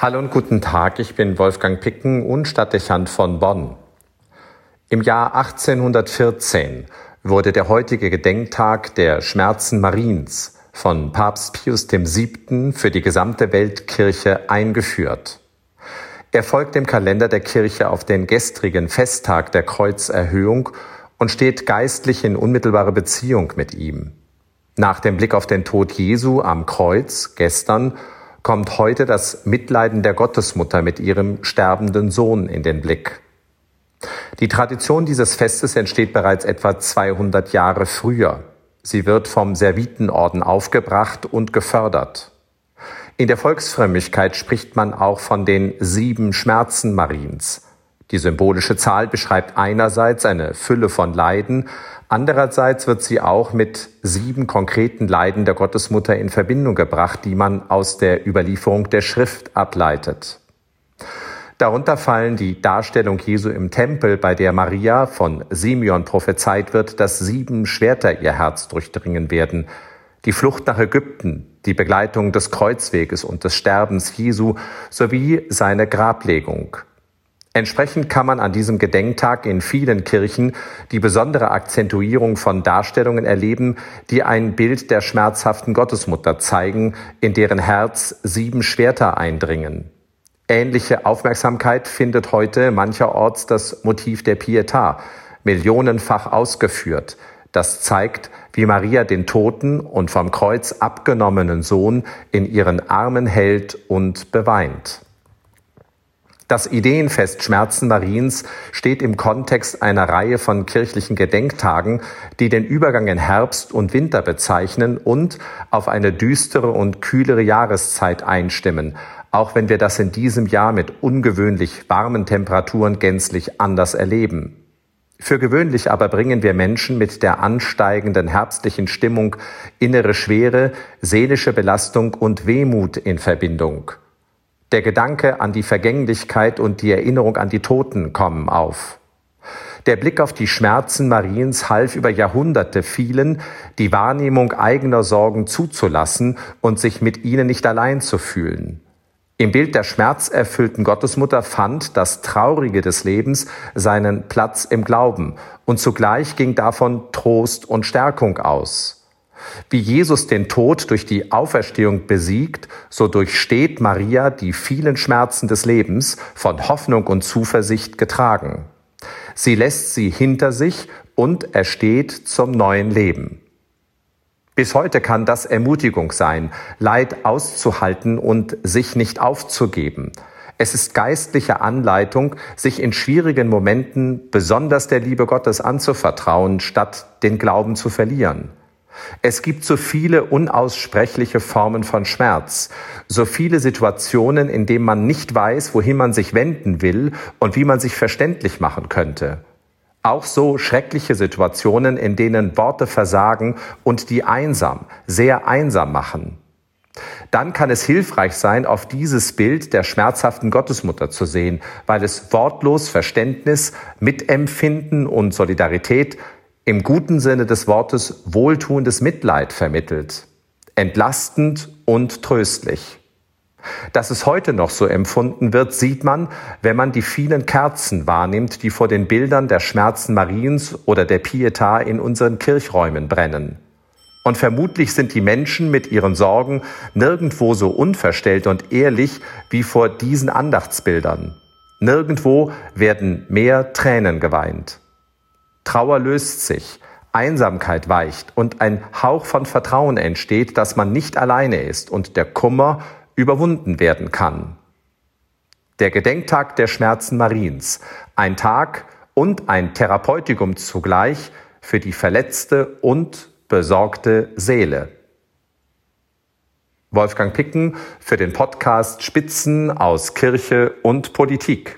Hallo und guten Tag, ich bin Wolfgang Picken und Stadtdechant von Bonn. Im Jahr 1814 wurde der heutige Gedenktag der Schmerzen Mariens von Papst Pius VII. für die gesamte Weltkirche eingeführt. Er folgt dem Kalender der Kirche auf den gestrigen Festtag der Kreuzerhöhung und steht geistlich in unmittelbare Beziehung mit ihm. Nach dem Blick auf den Tod Jesu am Kreuz gestern kommt heute das Mitleiden der Gottesmutter mit ihrem sterbenden Sohn in den Blick. Die Tradition dieses Festes entsteht bereits etwa 200 Jahre früher. Sie wird vom Servitenorden aufgebracht und gefördert. In der Volksfrömmigkeit spricht man auch von den sieben Schmerzen Mariens. Die symbolische Zahl beschreibt einerseits eine Fülle von Leiden, Andererseits wird sie auch mit sieben konkreten Leiden der Gottesmutter in Verbindung gebracht, die man aus der Überlieferung der Schrift ableitet. Darunter fallen die Darstellung Jesu im Tempel, bei der Maria von Simeon prophezeit wird, dass sieben Schwerter ihr Herz durchdringen werden, die Flucht nach Ägypten, die Begleitung des Kreuzweges und des Sterbens Jesu sowie seine Grablegung. Entsprechend kann man an diesem Gedenktag in vielen Kirchen die besondere Akzentuierung von Darstellungen erleben, die ein Bild der schmerzhaften Gottesmutter zeigen, in deren Herz sieben Schwerter eindringen. Ähnliche Aufmerksamkeit findet heute mancherorts das Motiv der Pietà, millionenfach ausgeführt. Das zeigt, wie Maria den toten und vom Kreuz abgenommenen Sohn in ihren Armen hält und beweint. Das Ideenfest Schmerzen Mariens steht im Kontext einer Reihe von kirchlichen Gedenktagen, die den Übergang in Herbst und Winter bezeichnen und auf eine düstere und kühlere Jahreszeit einstimmen, auch wenn wir das in diesem Jahr mit ungewöhnlich warmen Temperaturen gänzlich anders erleben. Für gewöhnlich aber bringen wir Menschen mit der ansteigenden herbstlichen Stimmung innere Schwere, seelische Belastung und Wehmut in Verbindung. Der Gedanke an die Vergänglichkeit und die Erinnerung an die Toten kommen auf. Der Blick auf die Schmerzen Mariens half über Jahrhunderte vielen, die Wahrnehmung eigener Sorgen zuzulassen und sich mit ihnen nicht allein zu fühlen. Im Bild der schmerzerfüllten Gottesmutter fand das Traurige des Lebens seinen Platz im Glauben und zugleich ging davon Trost und Stärkung aus. Wie Jesus den Tod durch die Auferstehung besiegt, so durchsteht Maria die vielen Schmerzen des Lebens von Hoffnung und Zuversicht getragen. Sie lässt sie hinter sich und ersteht zum neuen Leben. Bis heute kann das Ermutigung sein, Leid auszuhalten und sich nicht aufzugeben. Es ist geistliche Anleitung, sich in schwierigen Momenten besonders der Liebe Gottes anzuvertrauen, statt den Glauben zu verlieren. Es gibt so viele unaussprechliche Formen von Schmerz, so viele Situationen, in denen man nicht weiß, wohin man sich wenden will und wie man sich verständlich machen könnte. Auch so schreckliche Situationen, in denen Worte versagen und die einsam, sehr einsam machen. Dann kann es hilfreich sein, auf dieses Bild der schmerzhaften Gottesmutter zu sehen, weil es wortlos Verständnis, Mitempfinden und Solidarität im guten Sinne des Wortes wohltuendes Mitleid vermittelt, entlastend und tröstlich. Dass es heute noch so empfunden wird, sieht man, wenn man die vielen Kerzen wahrnimmt, die vor den Bildern der Schmerzen Mariens oder der Pietà in unseren Kirchräumen brennen. Und vermutlich sind die Menschen mit ihren Sorgen nirgendwo so unverstellt und ehrlich wie vor diesen Andachtsbildern. Nirgendwo werden mehr Tränen geweint. Trauer löst sich, Einsamkeit weicht und ein Hauch von Vertrauen entsteht, dass man nicht alleine ist und der Kummer überwunden werden kann. Der Gedenktag der Schmerzen Mariens, ein Tag und ein Therapeutikum zugleich für die verletzte und besorgte Seele. Wolfgang Picken für den Podcast Spitzen aus Kirche und Politik.